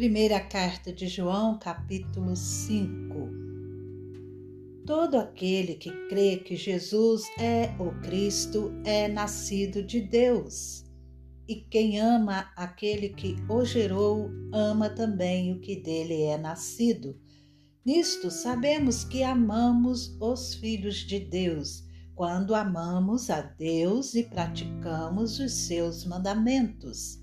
Primeira carta de João, capítulo 5. Todo aquele que crê que Jesus é o Cristo é nascido de Deus. E quem ama aquele que o gerou, ama também o que dele é nascido. Nisto sabemos que amamos os filhos de Deus, quando amamos a Deus e praticamos os seus mandamentos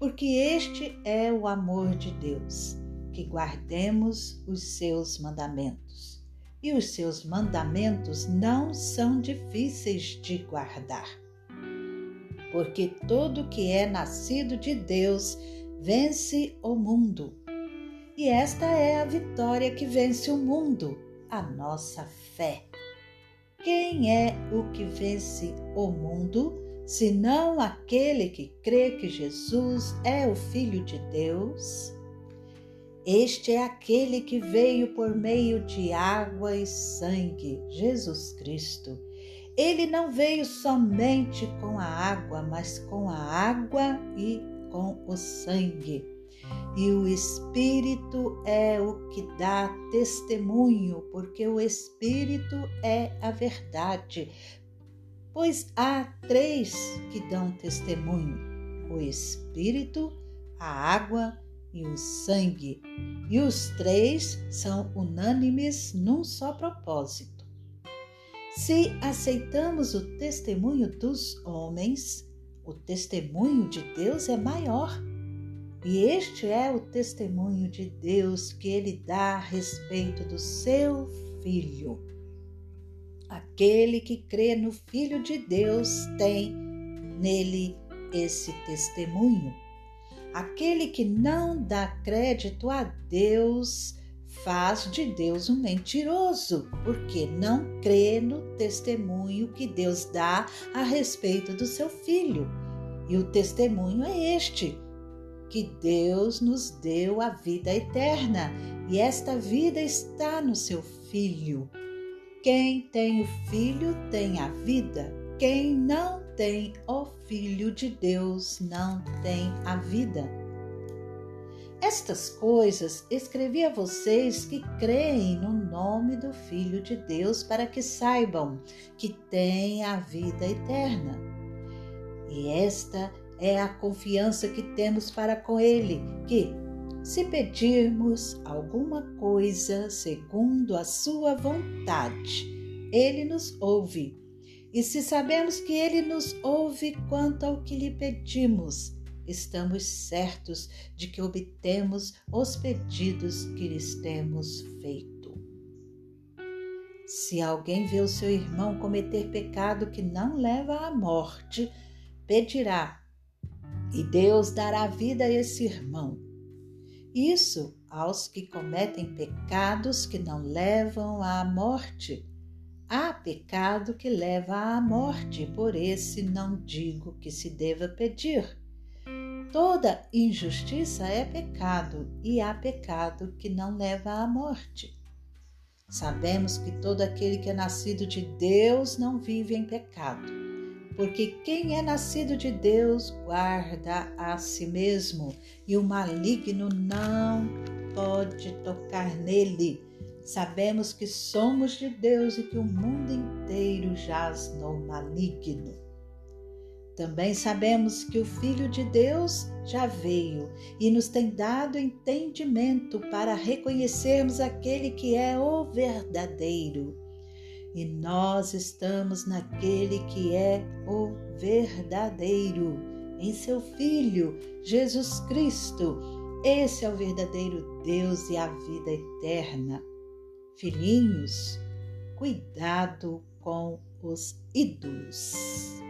porque este é o amor de Deus, que guardemos os seus mandamentos. E os seus mandamentos não são difíceis de guardar. Porque todo que é nascido de Deus vence o mundo. E esta é a vitória que vence o mundo, a nossa fé. Quem é o que vence o mundo? Senão aquele que crê que Jesus é o Filho de Deus? Este é aquele que veio por meio de água e sangue, Jesus Cristo. Ele não veio somente com a água, mas com a água e com o sangue. E o Espírito é o que dá testemunho, porque o Espírito é a verdade pois há três que dão testemunho: o Espírito, a água e o sangue, e os três são unânimes num só propósito. Se aceitamos o testemunho dos homens, o testemunho de Deus é maior. E este é o testemunho de Deus que ele dá a respeito do seu Filho. Aquele que crê no Filho de Deus tem nele esse testemunho. Aquele que não dá crédito a Deus faz de Deus um mentiroso, porque não crê no testemunho que Deus dá a respeito do seu filho. E o testemunho é este: que Deus nos deu a vida eterna, e esta vida está no seu filho. Quem tem o Filho tem a vida. Quem não tem o Filho de Deus não tem a vida. Estas coisas escrevi a vocês que creem no nome do Filho de Deus, para que saibam que têm a vida eterna. E esta é a confiança que temos para com Ele, que se pedirmos alguma coisa segundo a Sua vontade, Ele nos ouve. E se sabemos que Ele nos ouve quanto ao que lhe pedimos, estamos certos de que obtemos os pedidos que lhes temos feito. Se alguém vê o seu irmão cometer pecado que não leva à morte, pedirá, e Deus dará vida a esse irmão isso aos que cometem pecados que não levam à morte. Há pecado que leva à morte, por esse não digo que se deva pedir. Toda injustiça é pecado e há pecado que não leva à morte. Sabemos que todo aquele que é nascido de Deus não vive em pecado porque quem é nascido de Deus guarda a si mesmo, e o maligno não pode tocar nele. Sabemos que somos de Deus e que o mundo inteiro jaz no maligno. Também sabemos que o Filho de Deus já veio e nos tem dado entendimento para reconhecermos aquele que é o verdadeiro e nós estamos naquele que é o verdadeiro, em seu Filho, Jesus Cristo. Esse é o verdadeiro Deus e a vida eterna. Filhinhos, cuidado com os ídolos.